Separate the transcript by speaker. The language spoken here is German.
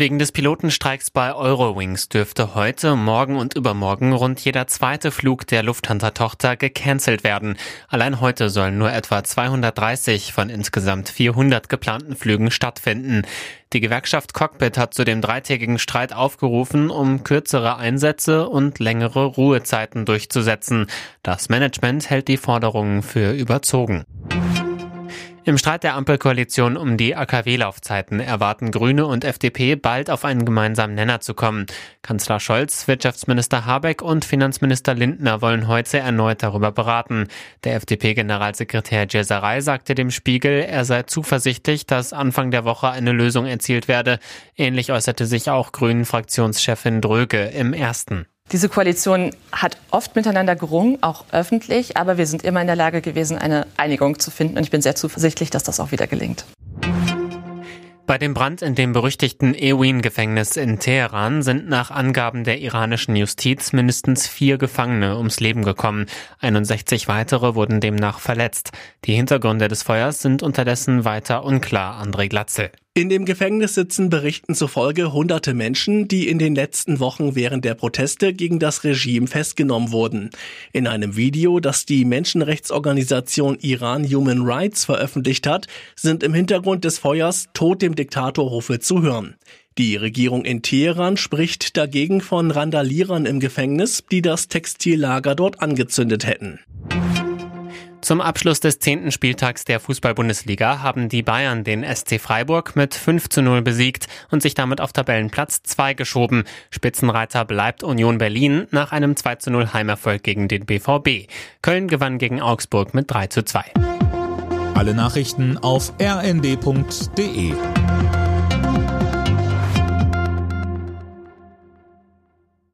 Speaker 1: Wegen des Pilotenstreiks bei Eurowings dürfte heute, morgen und übermorgen rund jeder zweite Flug der Lufthansa-Tochter gecancelt werden. Allein heute sollen nur etwa 230 von insgesamt 400 geplanten Flügen stattfinden. Die Gewerkschaft Cockpit hat zu dem dreitägigen Streit aufgerufen, um kürzere Einsätze und längere Ruhezeiten durchzusetzen. Das Management hält die Forderungen für überzogen. Im Streit der Ampelkoalition um die AKW-Laufzeiten erwarten Grüne und FDP bald auf einen gemeinsamen Nenner zu kommen. Kanzler Scholz, Wirtschaftsminister Habeck und Finanzminister Lindner wollen heute erneut darüber beraten. Der FDP-Generalsekretär Jeserei sagte dem Spiegel, er sei zuversichtlich, dass Anfang der Woche eine Lösung erzielt werde. Ähnlich äußerte sich auch Grünen-Fraktionschefin Dröge im ersten.
Speaker 2: Diese Koalition hat oft miteinander gerungen, auch öffentlich, aber wir sind immer in der Lage gewesen, eine Einigung zu finden. Und ich bin sehr zuversichtlich, dass das auch wieder gelingt.
Speaker 1: Bei dem Brand in dem berüchtigten Ewin-Gefängnis in Teheran sind nach Angaben der iranischen Justiz mindestens vier Gefangene ums Leben gekommen. 61 weitere wurden demnach verletzt. Die Hintergründe des Feuers sind unterdessen weiter unklar, André Glatzel.
Speaker 3: In dem Gefängnis sitzen Berichten zufolge hunderte Menschen, die in den letzten Wochen während der Proteste gegen das Regime festgenommen wurden. In einem Video, das die Menschenrechtsorganisation Iran Human Rights veröffentlicht hat, sind im Hintergrund des Feuers Tod dem Diktatorrufe zu hören. Die Regierung in Teheran spricht dagegen von Randalierern im Gefängnis, die das Textillager dort angezündet hätten.
Speaker 1: Zum Abschluss des zehnten Spieltags der Fußball-Bundesliga haben die Bayern den SC Freiburg mit 5 zu 0 besiegt und sich damit auf Tabellenplatz 2 geschoben. Spitzenreiter bleibt Union Berlin nach einem 2 zu 0 Heimerfolg gegen den BVB. Köln gewann gegen Augsburg mit 3 zu 2.
Speaker 4: Alle Nachrichten auf rnd.de